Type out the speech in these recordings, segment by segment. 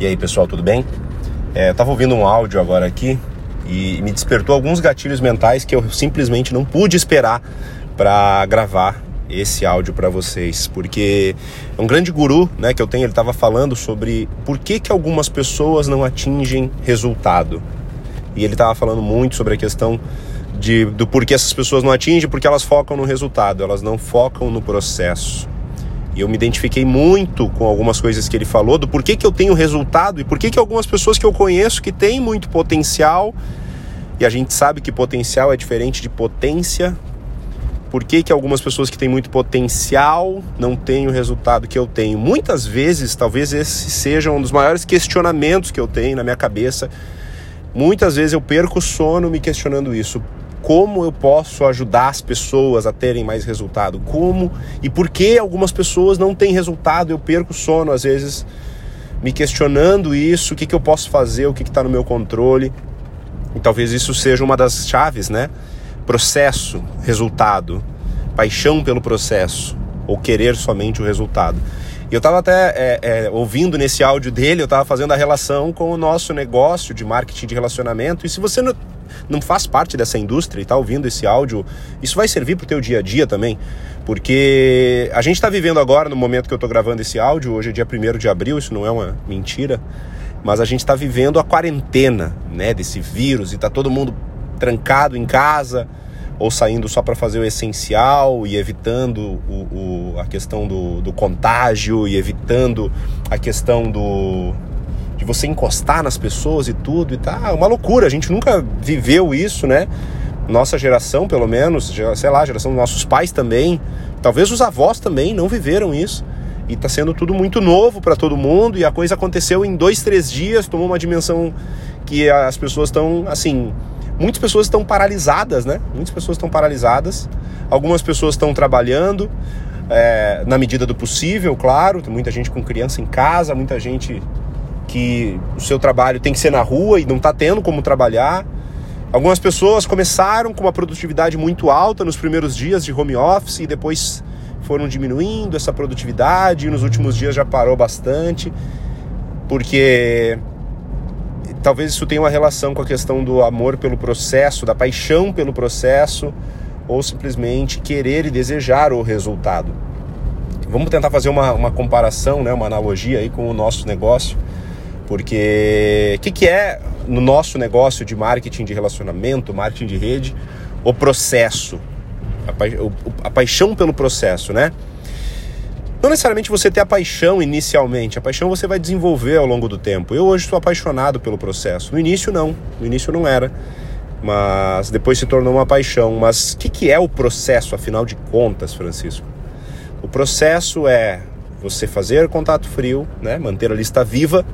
E aí pessoal, tudo bem? É, eu tava ouvindo um áudio agora aqui e me despertou alguns gatilhos mentais que eu simplesmente não pude esperar para gravar esse áudio para vocês, porque é um grande guru, né, que eu tenho, ele estava falando sobre por que que algumas pessoas não atingem resultado. E ele estava falando muito sobre a questão de, do porquê essas pessoas não atingem, porque elas focam no resultado, elas não focam no processo. E eu me identifiquei muito com algumas coisas que ele falou, do porquê que eu tenho resultado e por que algumas pessoas que eu conheço que têm muito potencial, e a gente sabe que potencial é diferente de potência, por que, que algumas pessoas que têm muito potencial não têm o resultado que eu tenho? Muitas vezes, talvez esse seja um dos maiores questionamentos que eu tenho na minha cabeça. Muitas vezes eu perco o sono me questionando isso como eu posso ajudar as pessoas a terem mais resultado, como e por que algumas pessoas não têm resultado, eu perco sono às vezes me questionando isso, o que, que eu posso fazer, o que está no meu controle. E talvez isso seja uma das chaves, né? Processo, resultado, paixão pelo processo, ou querer somente o resultado. E eu estava até é, é, ouvindo nesse áudio dele, eu estava fazendo a relação com o nosso negócio de marketing de relacionamento. E se você não, faz parte dessa indústria e está ouvindo esse áudio, isso vai servir para o teu dia a dia também. Porque a gente está vivendo agora, no momento que eu estou gravando esse áudio, hoje é dia 1 de abril, isso não é uma mentira, mas a gente está vivendo a quarentena né, desse vírus e está todo mundo trancado em casa ou saindo só para fazer o essencial e evitando o, o, a questão do, do contágio e evitando a questão do, de você encostar nas pessoas e tudo e tá uma loucura. A gente nunca viveu isso, né? Nossa geração, pelo menos, sei lá, geração dos nossos pais também, talvez os avós também não viveram isso. E tá sendo tudo muito novo para todo mundo e a coisa aconteceu em dois, três dias, tomou uma dimensão que as pessoas estão, assim, muitas pessoas estão paralisadas, né? Muitas pessoas estão paralisadas. Algumas pessoas estão trabalhando é, na medida do possível, claro. Tem muita gente com criança em casa, muita gente que o seu trabalho tem que ser na rua e não está tendo como trabalhar. Algumas pessoas começaram com uma produtividade muito alta nos primeiros dias de home office e depois foram diminuindo essa produtividade e nos últimos dias já parou bastante, porque talvez isso tenha uma relação com a questão do amor pelo processo, da paixão pelo processo, ou simplesmente querer e desejar o resultado. Vamos tentar fazer uma, uma comparação, né, uma analogia aí com o nosso negócio. Porque o que, que é no nosso negócio de marketing de relacionamento, marketing de rede, o processo, a, pa a paixão pelo processo, né? Não necessariamente você ter a paixão inicialmente, a paixão você vai desenvolver ao longo do tempo. Eu hoje sou apaixonado pelo processo. No início não, no início não era, mas depois se tornou uma paixão. Mas o que, que é o processo, afinal de contas, Francisco? O processo é você fazer contato frio, né? manter a lista viva,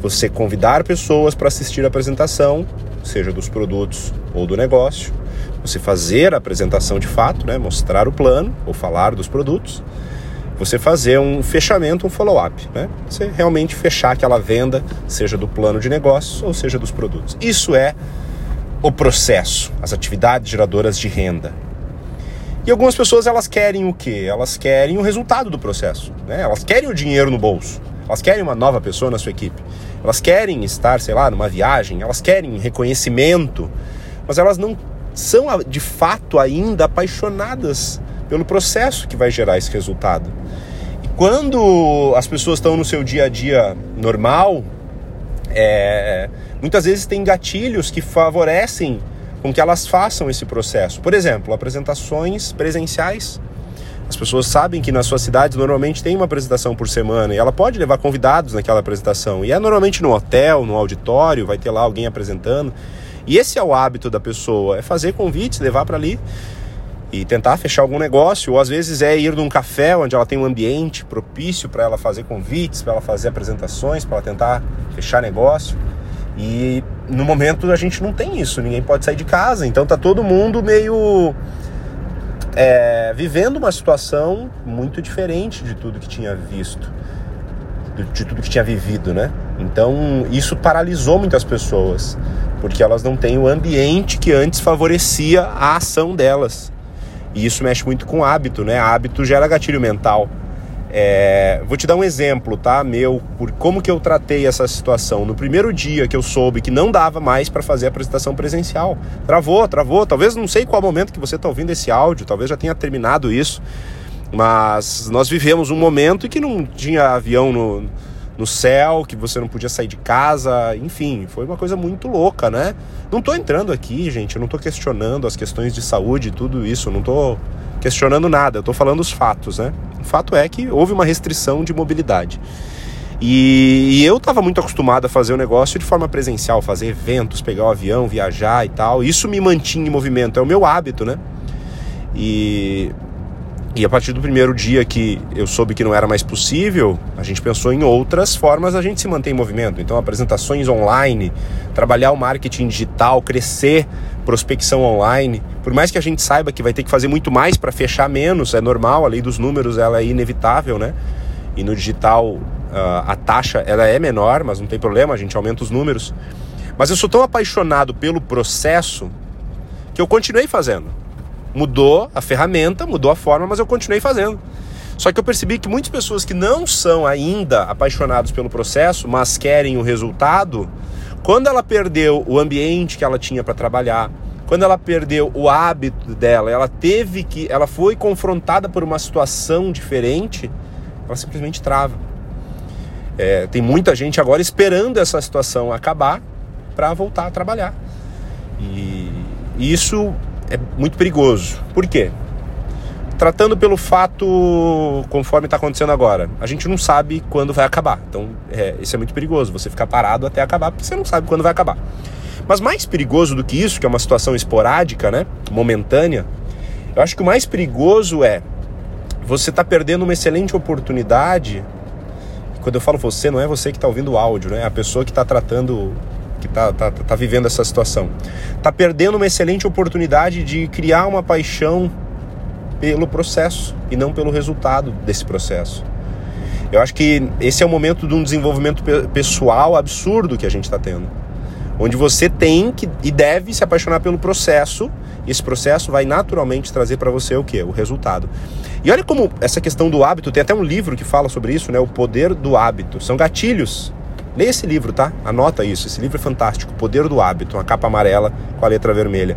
você convidar pessoas para assistir a apresentação, seja dos produtos ou do negócio, você fazer a apresentação de fato, né, mostrar o plano ou falar dos produtos, você fazer um fechamento, um follow-up, né? Você realmente fechar aquela venda, seja do plano de negócio ou seja dos produtos. Isso é o processo, as atividades geradoras de renda. E algumas pessoas elas querem o quê? Elas querem o resultado do processo, né? Elas querem o dinheiro no bolso. Elas querem uma nova pessoa na sua equipe. Elas querem estar, sei lá, numa viagem, elas querem reconhecimento, mas elas não são de fato ainda apaixonadas pelo processo que vai gerar esse resultado. E quando as pessoas estão no seu dia a dia normal, é, muitas vezes tem gatilhos que favorecem com que elas façam esse processo. Por exemplo, apresentações presenciais as pessoas sabem que nas suas cidades normalmente tem uma apresentação por semana e ela pode levar convidados naquela apresentação. E é normalmente no hotel, no auditório, vai ter lá alguém apresentando. E esse é o hábito da pessoa, é fazer convites, levar para ali e tentar fechar algum negócio, ou às vezes é ir num café onde ela tem um ambiente propício para ela fazer convites, para ela fazer apresentações, para ela tentar fechar negócio. E no momento a gente não tem isso, ninguém pode sair de casa, então tá todo mundo meio é, vivendo uma situação muito diferente de tudo que tinha visto, de tudo que tinha vivido, né? Então isso paralisou muitas pessoas, porque elas não têm o ambiente que antes favorecia a ação delas. E isso mexe muito com hábito, né? Hábito gera gatilho mental. É, vou te dar um exemplo, tá? Meu, por como que eu tratei essa situação. No primeiro dia que eu soube que não dava mais para fazer a apresentação presencial, travou, travou. Talvez não sei qual momento que você está ouvindo esse áudio, talvez já tenha terminado isso, mas nós vivemos um momento em que não tinha avião no, no céu, que você não podia sair de casa, enfim, foi uma coisa muito louca, né? Não tô entrando aqui, gente, eu não tô questionando as questões de saúde e tudo isso, não tô questionando nada, eu tô falando os fatos, né? O fato é que houve uma restrição de mobilidade. E, e eu estava muito acostumado a fazer o negócio de forma presencial, fazer eventos, pegar o avião, viajar e tal. Isso me mantinha em movimento, é o meu hábito, né? E, e a partir do primeiro dia que eu soube que não era mais possível, a gente pensou em outras formas a gente se manter em movimento. Então, apresentações online, trabalhar o marketing digital, crescer prospecção online. Por mais que a gente saiba que vai ter que fazer muito mais para fechar menos, é normal, a lei dos números ela é inevitável, né? E no digital uh, a taxa ela é menor, mas não tem problema, a gente aumenta os números. Mas eu sou tão apaixonado pelo processo que eu continuei fazendo. Mudou a ferramenta, mudou a forma, mas eu continuei fazendo. Só que eu percebi que muitas pessoas que não são ainda apaixonados pelo processo, mas querem o resultado, quando ela perdeu o ambiente que ela tinha para trabalhar, quando ela perdeu o hábito dela, ela teve que, ela foi confrontada por uma situação diferente, ela simplesmente trava. É, tem muita gente agora esperando essa situação acabar para voltar a trabalhar. E isso é muito perigoso. Por quê? Tratando pelo fato conforme está acontecendo agora, a gente não sabe quando vai acabar. Então, é, isso é muito perigoso, você ficar parado até acabar, porque você não sabe quando vai acabar. Mas mais perigoso do que isso, que é uma situação esporádica, né, momentânea, eu acho que o mais perigoso é você tá perdendo uma excelente oportunidade. Quando eu falo você, não é você que está ouvindo o áudio, né? É a pessoa que está tratando, que está tá, tá vivendo essa situação. Tá perdendo uma excelente oportunidade de criar uma paixão pelo processo e não pelo resultado desse processo. Eu acho que esse é o momento de um desenvolvimento pessoal absurdo que a gente está tendo. Onde você tem que e deve se apaixonar pelo processo, esse processo vai naturalmente trazer para você o que? O resultado. E olha como essa questão do hábito, tem até um livro que fala sobre isso, né? O poder do hábito. São gatilhos. Leia esse livro, tá? Anota isso. Esse livro é fantástico. O poder do hábito, uma capa amarela com a letra vermelha.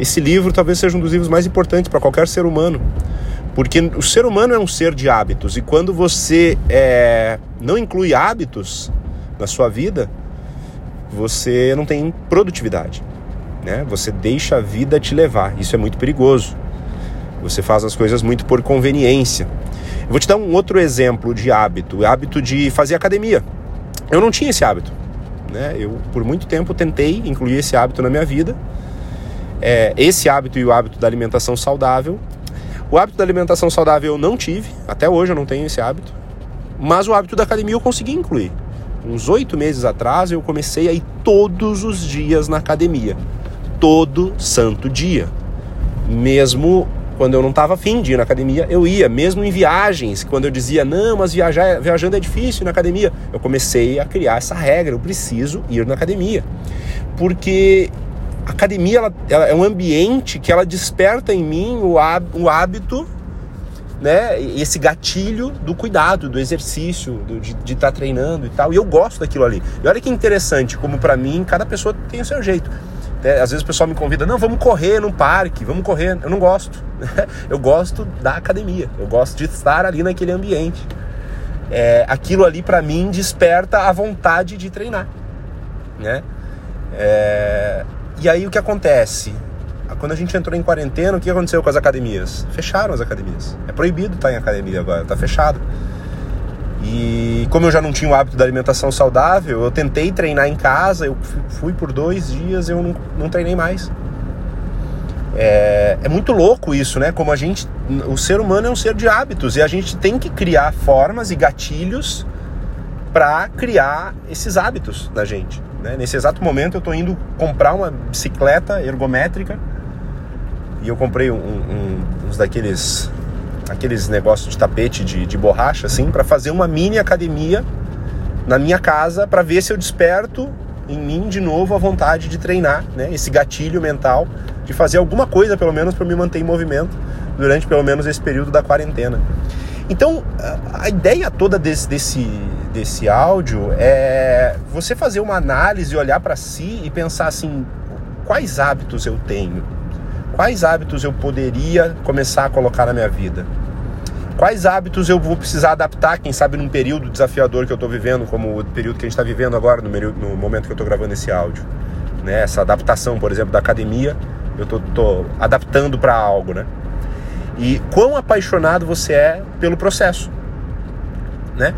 Esse livro talvez seja um dos livros mais importantes para qualquer ser humano, porque o ser humano é um ser de hábitos e quando você é, não inclui hábitos na sua vida, você não tem produtividade, né? Você deixa a vida te levar. Isso é muito perigoso. Você faz as coisas muito por conveniência. Eu vou te dar um outro exemplo de hábito, hábito de fazer academia. Eu não tinha esse hábito, né? Eu por muito tempo tentei incluir esse hábito na minha vida é, esse hábito e o hábito da alimentação saudável. O hábito da alimentação saudável eu não tive, até hoje eu não tenho esse hábito, mas o hábito da academia eu consegui incluir. Uns oito meses atrás eu comecei a ir todos os dias na academia, todo santo dia. Mesmo quando eu não estava afim de ir na academia, eu ia, mesmo em viagens, quando eu dizia, não, mas viajar, viajando é difícil na academia, eu comecei a criar essa regra, eu preciso ir na academia. Porque a academia ela, ela, é um ambiente que ela desperta em mim o, o hábito, né? Esse gatilho do cuidado, do exercício, do, de estar tá treinando e tal. E eu gosto daquilo ali. E olha que interessante, como para mim, cada pessoa tem o seu jeito. É, às vezes o pessoal me convida, não, vamos correr num parque, vamos correr. Eu não gosto. eu gosto da academia. Eu gosto de estar ali naquele ambiente. É, aquilo ali para mim desperta a vontade de treinar, né? É, e aí o que acontece? Quando a gente entrou em quarentena, o que aconteceu com as academias? Fecharam as academias. É proibido estar em academia agora, está fechado. E como eu já não tinha o hábito da alimentação saudável, eu tentei treinar em casa, eu fui por dois dias, eu não, não treinei mais. É, é, muito louco isso, né? Como a gente. O ser humano é um ser de hábitos e a gente tem que criar formas e gatilhos para criar esses hábitos na gente. Né? Nesse exato momento eu estou indo comprar uma bicicleta ergométrica e eu comprei um, um, uns daqueles aqueles negócios de tapete de, de borracha assim para fazer uma mini academia na minha casa para ver se eu desperto em mim de novo a vontade de treinar, né? Esse gatilho mental de fazer alguma coisa pelo menos para me manter em movimento durante pelo menos esse período da quarentena. Então, a ideia toda desse, desse, desse áudio é você fazer uma análise, olhar para si e pensar assim: quais hábitos eu tenho? Quais hábitos eu poderia começar a colocar na minha vida? Quais hábitos eu vou precisar adaptar, quem sabe num período desafiador que eu estou vivendo, como o período que a gente está vivendo agora, no, no, momento que eu estou gravando esse áudio. Né? Essa adaptação, por exemplo, da academia, eu estou adaptando para algo, né? E quão apaixonado você é pelo processo, né?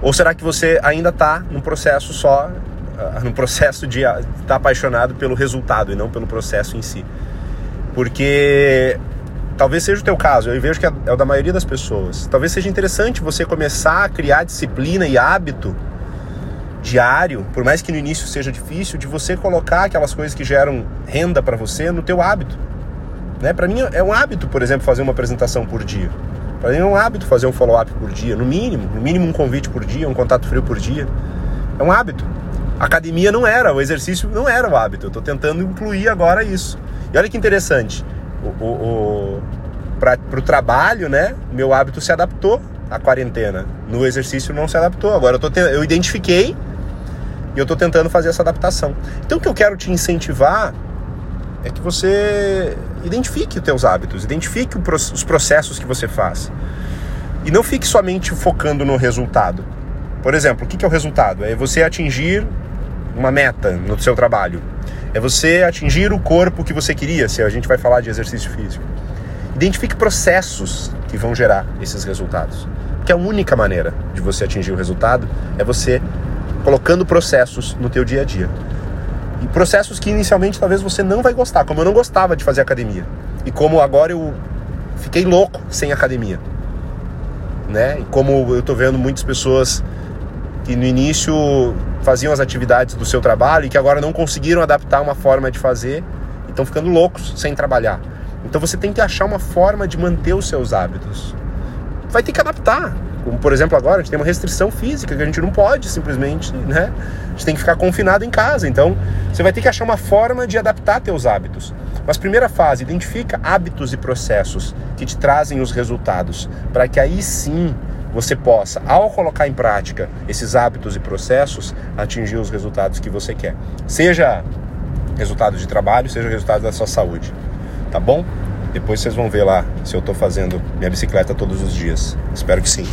Ou será que você ainda está num processo só, uh, num processo de estar tá apaixonado pelo resultado e não pelo processo em si? Porque talvez seja o teu caso, eu vejo que é, é o da maioria das pessoas. Talvez seja interessante você começar a criar disciplina e hábito diário, por mais que no início seja difícil, de você colocar aquelas coisas que geram renda para você no teu hábito. Né? Para mim é um hábito, por exemplo, fazer uma apresentação por dia. Para mim é um hábito fazer um follow-up por dia, no mínimo, no mínimo um convite por dia, um contato frio por dia. É um hábito. Academia não era, o exercício não era o hábito. Eu estou tentando incluir agora isso. E olha que interessante, o, o, o para o trabalho, né? Meu hábito se adaptou à quarentena. No exercício não se adaptou. Agora eu, tô te... eu identifiquei e eu estou tentando fazer essa adaptação. Então o que eu quero te incentivar é que você identifique os teus hábitos, identifique os processos que você faz. E não fique somente focando no resultado. Por exemplo, o que é o resultado? É você atingir uma meta no seu trabalho. É você atingir o corpo que você queria, se a gente vai falar de exercício físico. Identifique processos que vão gerar esses resultados. Que a única maneira de você atingir o resultado é você colocando processos no teu dia a dia. E processos que inicialmente talvez você não vai gostar, como eu não gostava de fazer academia. E como agora eu fiquei louco sem academia. Né? E como eu tô vendo muitas pessoas que no início faziam as atividades do seu trabalho e que agora não conseguiram adaptar uma forma de fazer e estão ficando loucos sem trabalhar. Então você tem que achar uma forma de manter os seus hábitos. Vai ter que adaptar. Como por exemplo agora, a gente tem uma restrição física que a gente não pode simplesmente, né? A gente tem que ficar confinado em casa. Então, você vai ter que achar uma forma de adaptar teus hábitos. Mas primeira fase, identifica hábitos e processos que te trazem os resultados, para que aí sim você possa, ao colocar em prática esses hábitos e processos, atingir os resultados que você quer. Seja resultado de trabalho, seja resultado da sua saúde. Tá bom? Depois vocês vão ver lá se eu estou fazendo minha bicicleta todos os dias. Espero que sim.